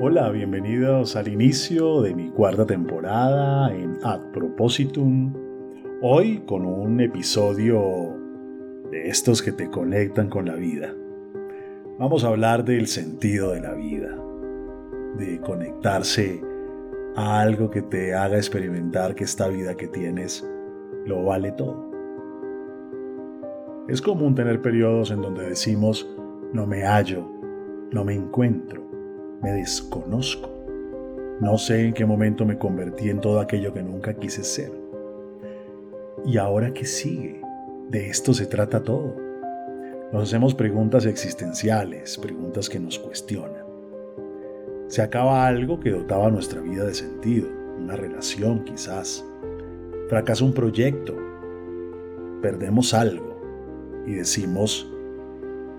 Hola, bienvenidos al inicio de mi cuarta temporada en Ad Propositum. Hoy con un episodio de estos que te conectan con la vida. Vamos a hablar del sentido de la vida, de conectarse a algo que te haga experimentar que esta vida que tienes lo vale todo. Es común tener periodos en donde decimos, no me hallo, no me encuentro me desconozco. No sé en qué momento me convertí en todo aquello que nunca quise ser. ¿Y ahora qué sigue? De esto se trata todo. Nos hacemos preguntas existenciales, preguntas que nos cuestionan. Se acaba algo que dotaba nuestra vida de sentido, una relación quizás. Fracasa un proyecto, perdemos algo y decimos,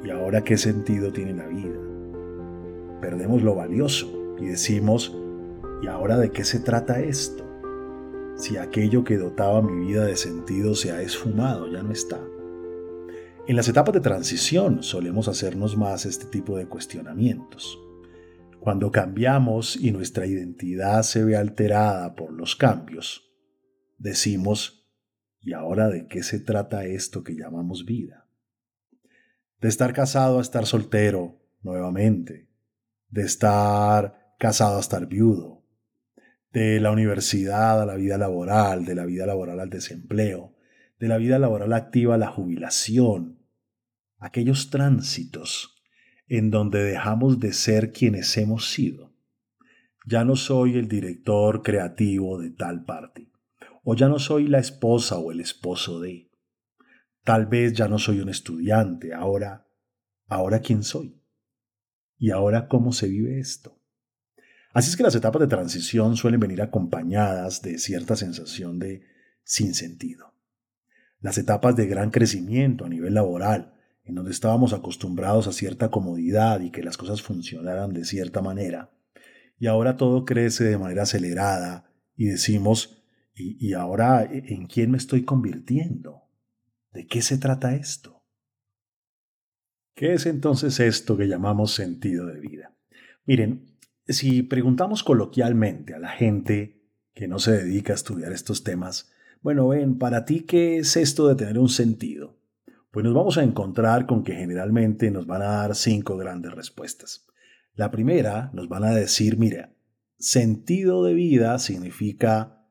¿y ahora qué sentido tiene la vida? Perdemos lo valioso y decimos, ¿y ahora de qué se trata esto? Si aquello que dotaba mi vida de sentido se ha esfumado, ya no está. En las etapas de transición solemos hacernos más este tipo de cuestionamientos. Cuando cambiamos y nuestra identidad se ve alterada por los cambios, decimos, ¿y ahora de qué se trata esto que llamamos vida? De estar casado a estar soltero nuevamente, de estar casado a estar viudo, de la universidad a la vida laboral, de la vida laboral al desempleo, de la vida laboral activa a la jubilación, aquellos tránsitos en donde dejamos de ser quienes hemos sido. Ya no soy el director creativo de tal parte, o ya no soy la esposa o el esposo de. Tal vez ya no soy un estudiante, ahora, ahora quién soy. ¿Y ahora cómo se vive esto? Así es que las etapas de transición suelen venir acompañadas de cierta sensación de sinsentido. Las etapas de gran crecimiento a nivel laboral, en donde estábamos acostumbrados a cierta comodidad y que las cosas funcionaran de cierta manera, y ahora todo crece de manera acelerada y decimos, ¿y, y ahora en quién me estoy convirtiendo? ¿De qué se trata esto? ¿Qué es entonces esto que llamamos sentido de vida? Miren, si preguntamos coloquialmente a la gente que no se dedica a estudiar estos temas, bueno, ven, para ti, ¿qué es esto de tener un sentido? Pues nos vamos a encontrar con que generalmente nos van a dar cinco grandes respuestas. La primera nos van a decir, mira, sentido de vida significa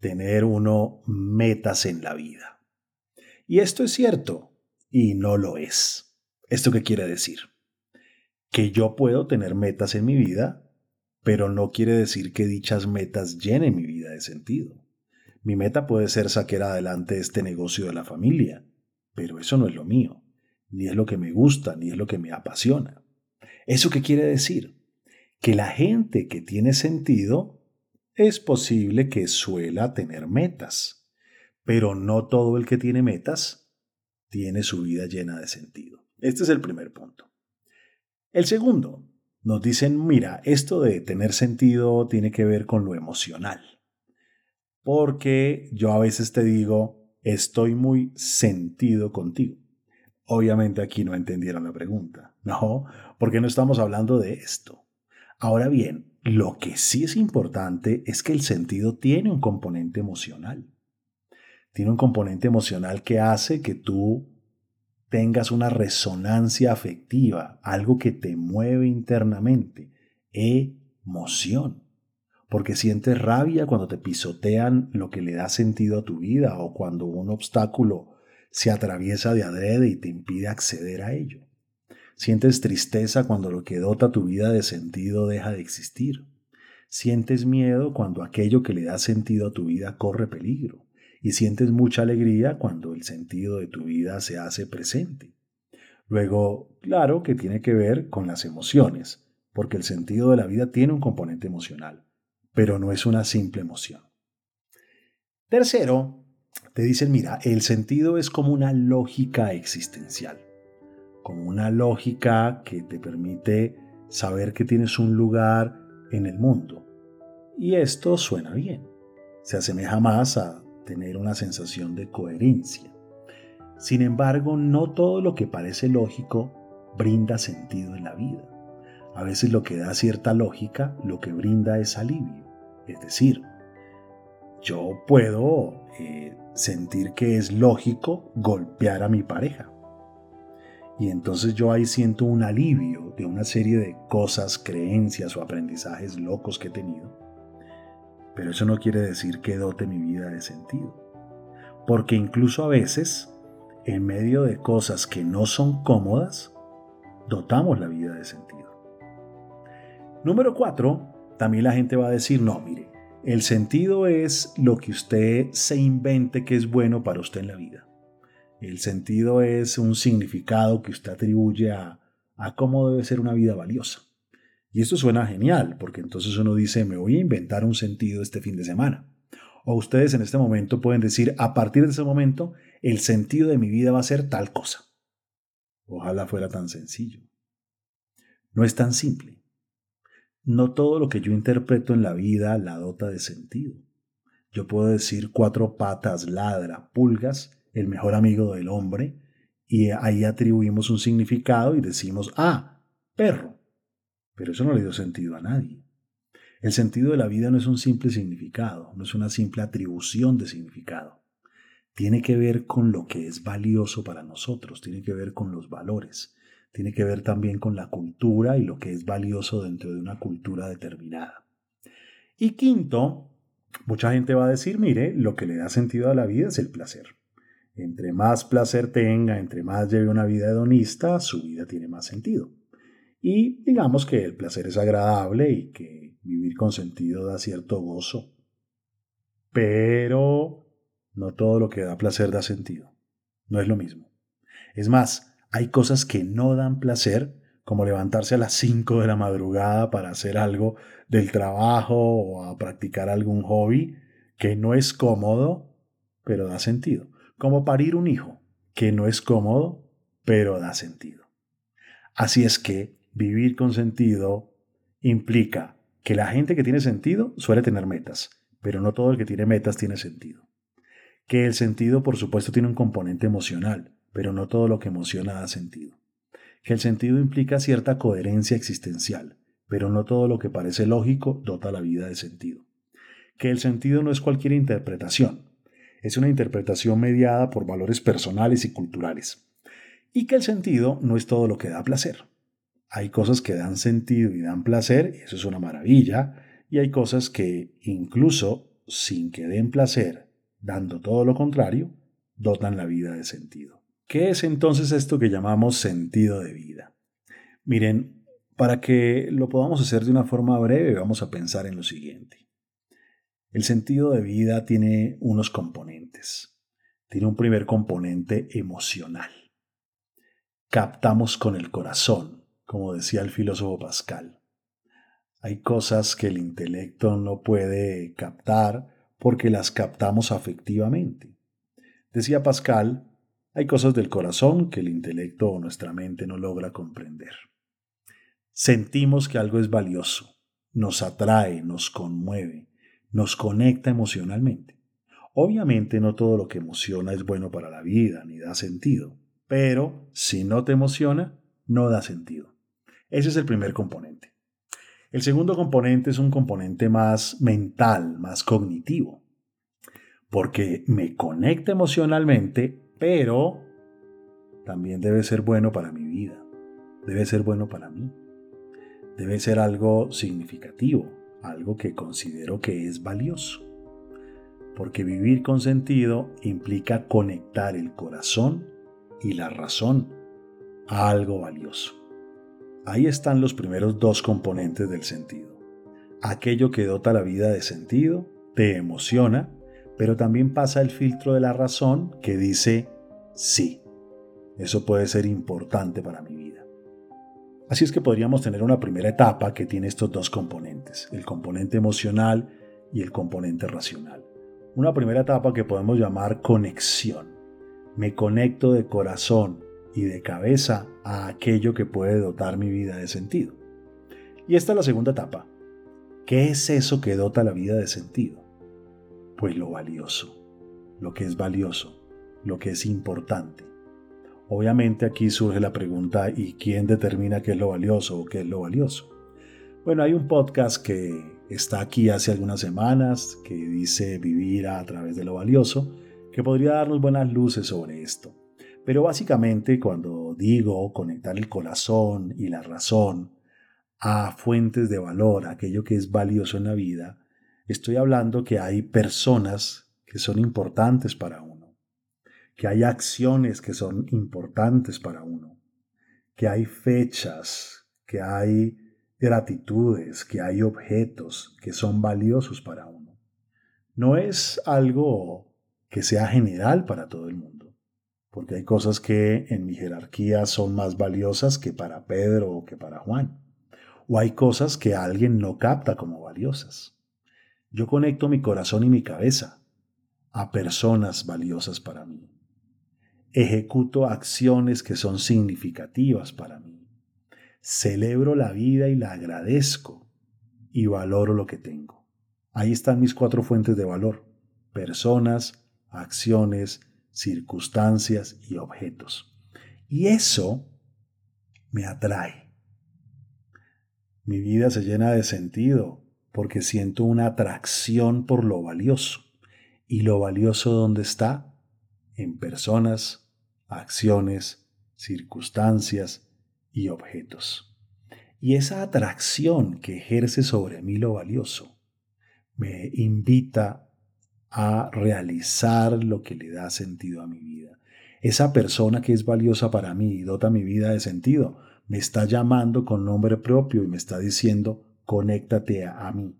tener uno metas en la vida. Y esto es cierto y no lo es. ¿Esto qué quiere decir? Que yo puedo tener metas en mi vida, pero no quiere decir que dichas metas llenen mi vida de sentido. Mi meta puede ser sacar adelante este negocio de la familia, pero eso no es lo mío, ni es lo que me gusta, ni es lo que me apasiona. ¿Eso qué quiere decir? Que la gente que tiene sentido es posible que suela tener metas, pero no todo el que tiene metas tiene su vida llena de sentido. Este es el primer punto. El segundo, nos dicen, mira, esto de tener sentido tiene que ver con lo emocional. Porque yo a veces te digo, estoy muy sentido contigo. Obviamente aquí no entendieron la pregunta. No, porque no estamos hablando de esto. Ahora bien, lo que sí es importante es que el sentido tiene un componente emocional. Tiene un componente emocional que hace que tú tengas una resonancia afectiva, algo que te mueve internamente, emoción. Porque sientes rabia cuando te pisotean lo que le da sentido a tu vida o cuando un obstáculo se atraviesa de adrede y te impide acceder a ello. Sientes tristeza cuando lo que dota tu vida de sentido deja de existir. Sientes miedo cuando aquello que le da sentido a tu vida corre peligro y sientes mucha alegría cuando el sentido de tu vida se hace presente. Luego, claro que tiene que ver con las emociones, porque el sentido de la vida tiene un componente emocional, pero no es una simple emoción. Tercero, te dicen, mira, el sentido es como una lógica existencial, como una lógica que te permite saber que tienes un lugar en el mundo. Y esto suena bien. Se asemeja más a tener una sensación de coherencia. Sin embargo, no todo lo que parece lógico brinda sentido en la vida. A veces lo que da cierta lógica, lo que brinda es alivio. Es decir, yo puedo eh, sentir que es lógico golpear a mi pareja. Y entonces yo ahí siento un alivio de una serie de cosas, creencias o aprendizajes locos que he tenido. Pero eso no quiere decir que dote mi vida de sentido. Porque incluso a veces, en medio de cosas que no son cómodas, dotamos la vida de sentido. Número cuatro, también la gente va a decir, no, mire, el sentido es lo que usted se invente que es bueno para usted en la vida. El sentido es un significado que usted atribuye a, a cómo debe ser una vida valiosa. Y esto suena genial, porque entonces uno dice, me voy a inventar un sentido este fin de semana. O ustedes en este momento pueden decir, a partir de ese momento, el sentido de mi vida va a ser tal cosa. Ojalá fuera tan sencillo. No es tan simple. No todo lo que yo interpreto en la vida la dota de sentido. Yo puedo decir cuatro patas, ladra, pulgas, el mejor amigo del hombre, y ahí atribuimos un significado y decimos, ah, perro. Pero eso no le dio sentido a nadie. El sentido de la vida no es un simple significado, no es una simple atribución de significado. Tiene que ver con lo que es valioso para nosotros, tiene que ver con los valores, tiene que ver también con la cultura y lo que es valioso dentro de una cultura determinada. Y quinto, mucha gente va a decir, mire, lo que le da sentido a la vida es el placer. Entre más placer tenga, entre más lleve una vida hedonista, su vida tiene más sentido. Y digamos que el placer es agradable y que vivir con sentido da cierto gozo. Pero no todo lo que da placer da sentido. No es lo mismo. Es más, hay cosas que no dan placer, como levantarse a las 5 de la madrugada para hacer algo del trabajo o a practicar algún hobby, que no es cómodo, pero da sentido como parir un hijo, que no es cómodo, pero da sentido. Así es que vivir con sentido implica que la gente que tiene sentido suele tener metas, pero no todo el que tiene metas tiene sentido. Que el sentido, por supuesto, tiene un componente emocional, pero no todo lo que emociona da sentido. Que el sentido implica cierta coherencia existencial, pero no todo lo que parece lógico dota la vida de sentido. Que el sentido no es cualquier interpretación, es una interpretación mediada por valores personales y culturales. Y que el sentido no es todo lo que da placer. Hay cosas que dan sentido y dan placer, y eso es una maravilla, y hay cosas que incluso sin que den placer, dando todo lo contrario, dotan la vida de sentido. ¿Qué es entonces esto que llamamos sentido de vida? Miren, para que lo podamos hacer de una forma breve, vamos a pensar en lo siguiente. El sentido de vida tiene unos componentes. Tiene un primer componente emocional. Captamos con el corazón, como decía el filósofo Pascal. Hay cosas que el intelecto no puede captar porque las captamos afectivamente. Decía Pascal, hay cosas del corazón que el intelecto o nuestra mente no logra comprender. Sentimos que algo es valioso, nos atrae, nos conmueve, nos conecta emocionalmente. Obviamente no todo lo que emociona es bueno para la vida ni da sentido, pero si no te emociona, no da sentido. Ese es el primer componente. El segundo componente es un componente más mental, más cognitivo, porque me conecta emocionalmente, pero también debe ser bueno para mi vida, debe ser bueno para mí, debe ser algo significativo, algo que considero que es valioso. Porque vivir con sentido implica conectar el corazón y la razón a algo valioso. Ahí están los primeros dos componentes del sentido. Aquello que dota la vida de sentido, te emociona, pero también pasa el filtro de la razón que dice sí. Eso puede ser importante para mi vida. Así es que podríamos tener una primera etapa que tiene estos dos componentes, el componente emocional y el componente racional. Una primera etapa que podemos llamar conexión. Me conecto de corazón y de cabeza a aquello que puede dotar mi vida de sentido. Y esta es la segunda etapa. ¿Qué es eso que dota la vida de sentido? Pues lo valioso, lo que es valioso, lo que es importante. Obviamente aquí surge la pregunta, ¿y quién determina qué es lo valioso o qué es lo valioso? Bueno, hay un podcast que está aquí hace algunas semanas que dice vivir a través de lo valioso, que podría darnos buenas luces sobre esto. Pero básicamente cuando digo conectar el corazón y la razón a fuentes de valor, aquello que es valioso en la vida, estoy hablando que hay personas que son importantes para uno, que hay acciones que son importantes para uno, que hay fechas, que hay gratitudes, que hay objetos que son valiosos para uno. No es algo que sea general para todo el mundo, porque hay cosas que en mi jerarquía son más valiosas que para Pedro o que para Juan, o hay cosas que alguien no capta como valiosas. Yo conecto mi corazón y mi cabeza a personas valiosas para mí. Ejecuto acciones que son significativas para mí celebro la vida y la agradezco y valoro lo que tengo. Ahí están mis cuatro fuentes de valor. Personas, acciones, circunstancias y objetos. Y eso me atrae. Mi vida se llena de sentido porque siento una atracción por lo valioso. ¿Y lo valioso dónde está? En personas, acciones, circunstancias y objetos. Y esa atracción que ejerce sobre mí lo valioso me invita a realizar lo que le da sentido a mi vida. Esa persona que es valiosa para mí y dota mi vida de sentido, me está llamando con nombre propio y me está diciendo, conéctate a, mí.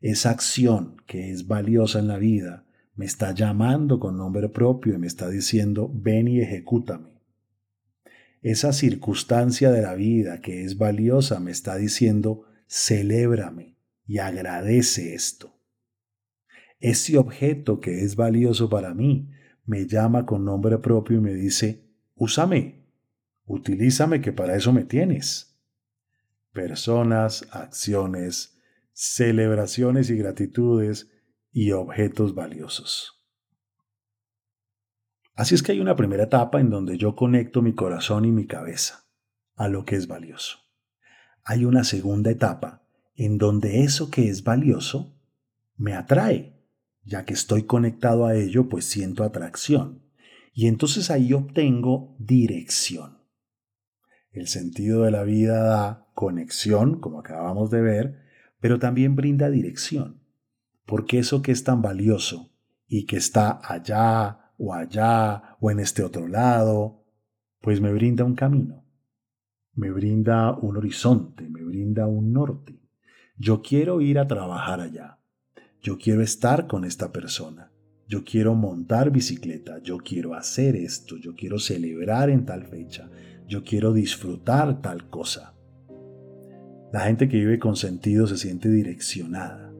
Esa acción que es valiosa en la vida, me está llamando con nombre propio y me está diciendo, ven y ejecútame. Esa circunstancia de la vida que es valiosa me está diciendo, celébrame y agradece esto. Ese objeto que es valioso para mí me llama con nombre propio y me dice, úsame, utilízame que para eso me tienes. Personas, acciones, celebraciones y gratitudes y objetos valiosos. Así es que hay una primera etapa en donde yo conecto mi corazón y mi cabeza a lo que es valioso. Hay una segunda etapa en donde eso que es valioso me atrae, ya que estoy conectado a ello, pues siento atracción. Y entonces ahí obtengo dirección. El sentido de la vida da conexión, como acabamos de ver, pero también brinda dirección, porque eso que es tan valioso y que está allá, o allá o en este otro lado, pues me brinda un camino, me brinda un horizonte, me brinda un norte. Yo quiero ir a trabajar allá, yo quiero estar con esta persona, yo quiero montar bicicleta, yo quiero hacer esto, yo quiero celebrar en tal fecha, yo quiero disfrutar tal cosa. La gente que vive con sentido se siente direccionada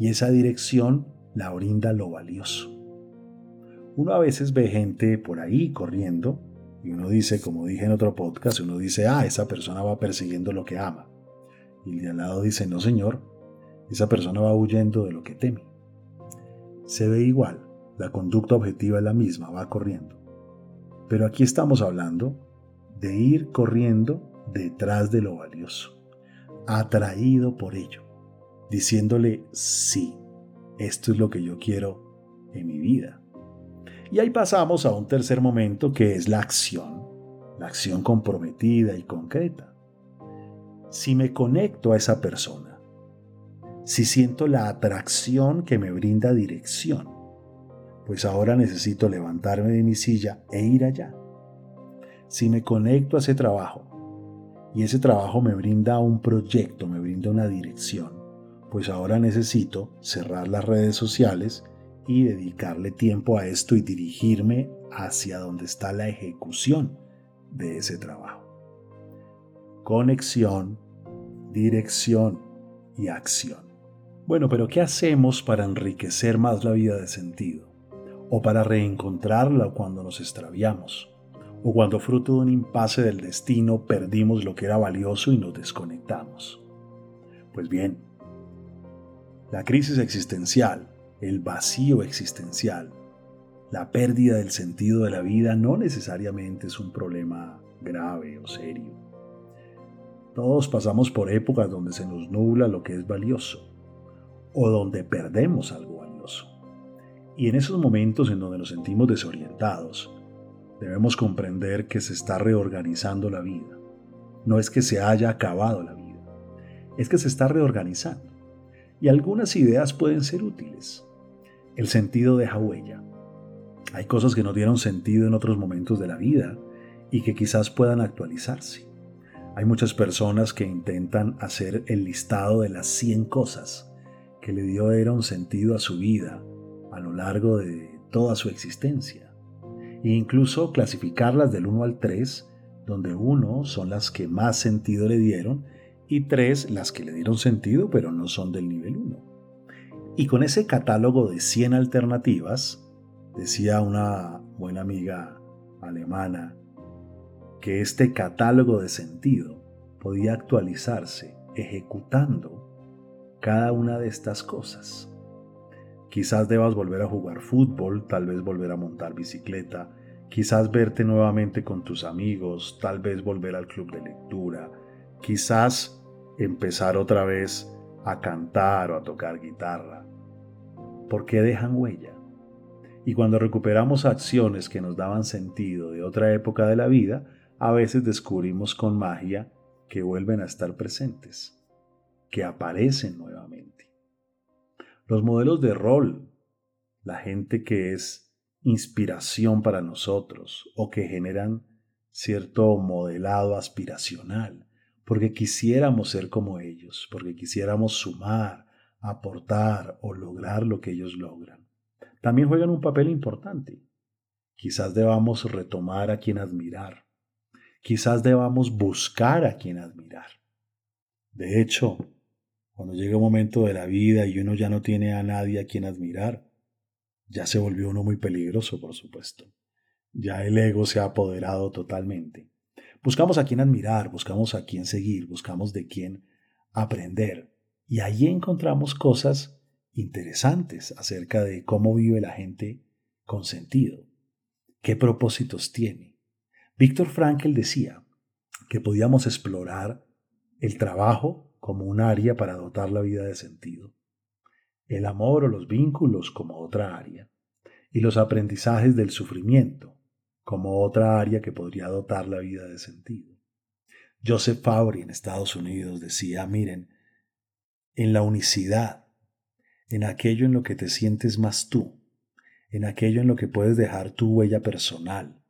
y esa dirección la brinda lo valioso. Uno a veces ve gente por ahí corriendo y uno dice, como dije en otro podcast, uno dice, ah, esa persona va persiguiendo lo que ama. Y el de al lado dice, no señor, esa persona va huyendo de lo que teme. Se ve igual, la conducta objetiva es la misma, va corriendo. Pero aquí estamos hablando de ir corriendo detrás de lo valioso, atraído por ello, diciéndole, sí, esto es lo que yo quiero en mi vida. Y ahí pasamos a un tercer momento que es la acción, la acción comprometida y concreta. Si me conecto a esa persona, si siento la atracción que me brinda dirección, pues ahora necesito levantarme de mi silla e ir allá. Si me conecto a ese trabajo y ese trabajo me brinda un proyecto, me brinda una dirección, pues ahora necesito cerrar las redes sociales y dedicarle tiempo a esto y dirigirme hacia donde está la ejecución de ese trabajo. Conexión, dirección y acción. Bueno, pero ¿qué hacemos para enriquecer más la vida de sentido? ¿O para reencontrarla cuando nos extraviamos? ¿O cuando fruto de un impasse del destino perdimos lo que era valioso y nos desconectamos? Pues bien, la crisis existencial el vacío existencial, la pérdida del sentido de la vida no necesariamente es un problema grave o serio. Todos pasamos por épocas donde se nos nubla lo que es valioso o donde perdemos algo valioso. Y en esos momentos en donde nos sentimos desorientados, debemos comprender que se está reorganizando la vida. No es que se haya acabado la vida, es que se está reorganizando. Y algunas ideas pueden ser útiles. El sentido deja huella. Hay cosas que no dieron sentido en otros momentos de la vida y que quizás puedan actualizarse. Hay muchas personas que intentan hacer el listado de las 100 cosas que le dieron sentido a su vida a lo largo de toda su existencia. E incluso clasificarlas del 1 al 3, donde 1 son las que más sentido le dieron y 3 las que le dieron sentido pero no son del nivel 1. Y con ese catálogo de 100 alternativas, Decía una buena amiga alemana que este catálogo de sentido podía actualizarse ejecutando cada una de estas cosas. Quizás debas volver a jugar fútbol, tal vez volver a montar bicicleta, quizás verte nuevamente con tus amigos, tal vez volver al club de lectura, quizás empezar otra vez a cantar o a tocar guitarra. ¿Por qué dejan huella? Y cuando recuperamos acciones que nos daban sentido de otra época de la vida, a veces descubrimos con magia que vuelven a estar presentes, que aparecen nuevamente. Los modelos de rol, la gente que es inspiración para nosotros o que generan cierto modelado aspiracional, porque quisiéramos ser como ellos, porque quisiéramos sumar, aportar o lograr lo que ellos logran también juegan un papel importante. Quizás debamos retomar a quien admirar. Quizás debamos buscar a quien admirar. De hecho, cuando llega un momento de la vida y uno ya no tiene a nadie a quien admirar, ya se volvió uno muy peligroso, por supuesto. Ya el ego se ha apoderado totalmente. Buscamos a quien admirar, buscamos a quien seguir, buscamos de quién aprender. Y allí encontramos cosas interesantes acerca de cómo vive la gente con sentido, qué propósitos tiene. Víctor Frankl decía que podíamos explorar el trabajo como un área para dotar la vida de sentido, el amor o los vínculos como otra área, y los aprendizajes del sufrimiento como otra área que podría dotar la vida de sentido. Joseph Fabry en Estados Unidos decía, miren, en la unicidad en aquello en lo que te sientes más tú, en aquello en lo que puedes dejar tu huella personal,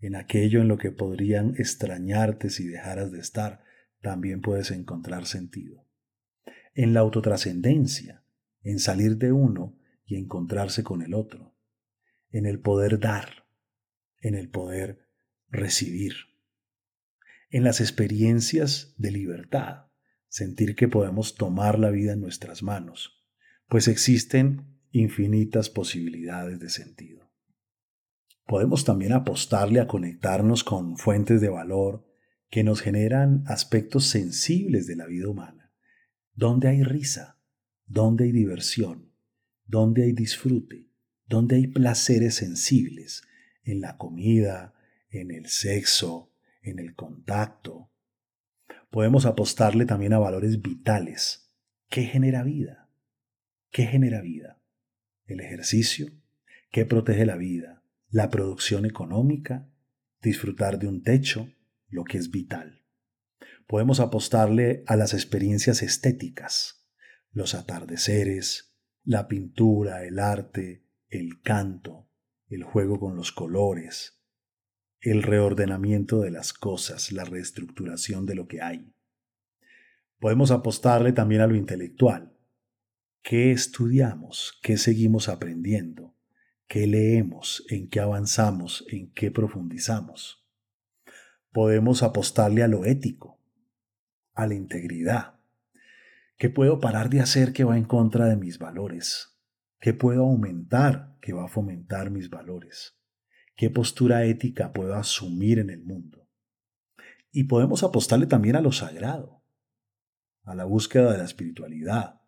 en aquello en lo que podrían extrañarte si dejaras de estar, también puedes encontrar sentido. En la autotrascendencia, en salir de uno y encontrarse con el otro, en el poder dar, en el poder recibir, en las experiencias de libertad, sentir que podemos tomar la vida en nuestras manos, pues existen infinitas posibilidades de sentido. Podemos también apostarle a conectarnos con fuentes de valor que nos generan aspectos sensibles de la vida humana, donde hay risa, donde hay diversión, donde hay disfrute, donde hay placeres sensibles, en la comida, en el sexo, en el contacto. Podemos apostarle también a valores vitales. ¿Qué genera vida? ¿Qué genera vida? El ejercicio. ¿Qué protege la vida? La producción económica. Disfrutar de un techo, lo que es vital. Podemos apostarle a las experiencias estéticas, los atardeceres, la pintura, el arte, el canto, el juego con los colores, el reordenamiento de las cosas, la reestructuración de lo que hay. Podemos apostarle también a lo intelectual, ¿Qué estudiamos? ¿Qué seguimos aprendiendo? ¿Qué leemos? ¿En qué avanzamos? ¿En qué profundizamos? Podemos apostarle a lo ético, a la integridad. ¿Qué puedo parar de hacer que va en contra de mis valores? ¿Qué puedo aumentar que va a fomentar mis valores? ¿Qué postura ética puedo asumir en el mundo? Y podemos apostarle también a lo sagrado, a la búsqueda de la espiritualidad,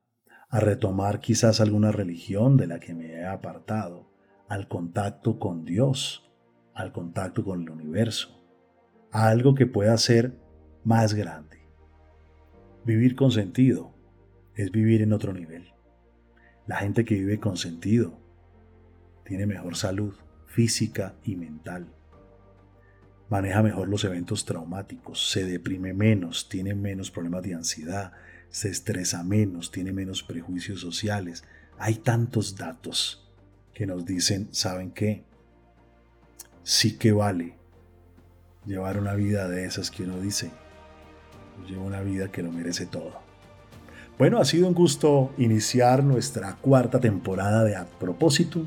a retomar quizás alguna religión de la que me he apartado, al contacto con Dios, al contacto con el universo, a algo que pueda ser más grande. Vivir con sentido es vivir en otro nivel. La gente que vive con sentido tiene mejor salud física y mental. Maneja mejor los eventos traumáticos, se deprime menos, tiene menos problemas de ansiedad, se estresa menos, tiene menos prejuicios sociales. Hay tantos datos que nos dicen, ¿saben qué? Sí que vale llevar una vida de esas que uno dice, llevo una vida que lo merece todo. Bueno, ha sido un gusto iniciar nuestra cuarta temporada de A Propósito.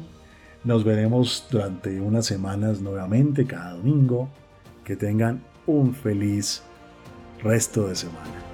Nos veremos durante unas semanas nuevamente cada domingo. Que tengan un feliz resto de semana.